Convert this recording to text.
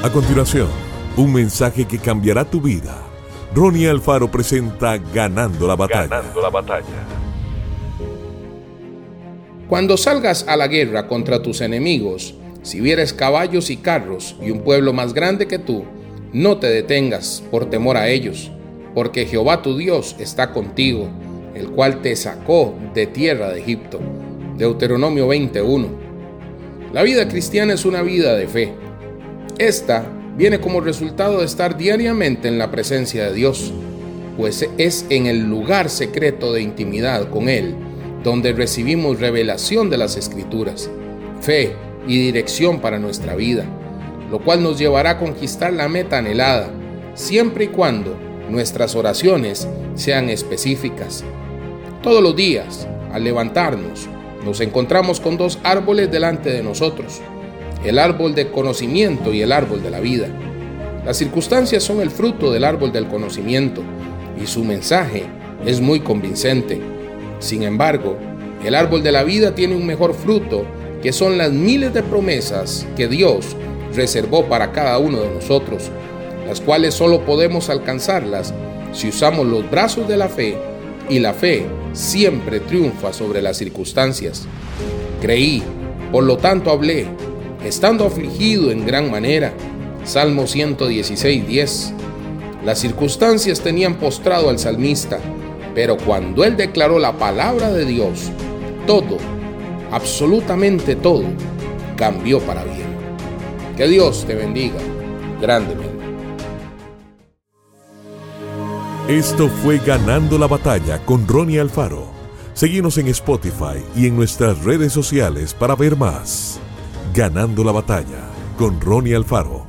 A continuación, un mensaje que cambiará tu vida. Ronnie Alfaro presenta Ganando la batalla. Ganando la batalla. Cuando salgas a la guerra contra tus enemigos, si vieres caballos y carros y un pueblo más grande que tú, no te detengas por temor a ellos, porque Jehová tu Dios está contigo, el cual te sacó de tierra de Egipto. Deuteronomio 21. La vida cristiana es una vida de fe esta viene como resultado de estar diariamente en la presencia de Dios, pues es en el lugar secreto de intimidad con Él donde recibimos revelación de las escrituras, fe y dirección para nuestra vida, lo cual nos llevará a conquistar la meta anhelada, siempre y cuando nuestras oraciones sean específicas. Todos los días, al levantarnos, nos encontramos con dos árboles delante de nosotros el árbol del conocimiento y el árbol de la vida. Las circunstancias son el fruto del árbol del conocimiento y su mensaje es muy convincente. Sin embargo, el árbol de la vida tiene un mejor fruto que son las miles de promesas que Dios reservó para cada uno de nosotros, las cuales solo podemos alcanzarlas si usamos los brazos de la fe y la fe siempre triunfa sobre las circunstancias. Creí, por lo tanto hablé, estando afligido en gran manera. Salmo 116, 10. Las circunstancias tenían postrado al salmista, pero cuando él declaró la palabra de Dios, todo, absolutamente todo, cambió para bien. Que Dios te bendiga grandemente. Esto fue Ganando la Batalla con Ronnie Alfaro. Seguimos en Spotify y en nuestras redes sociales para ver más. Ganando la batalla con Ronnie Alfaro.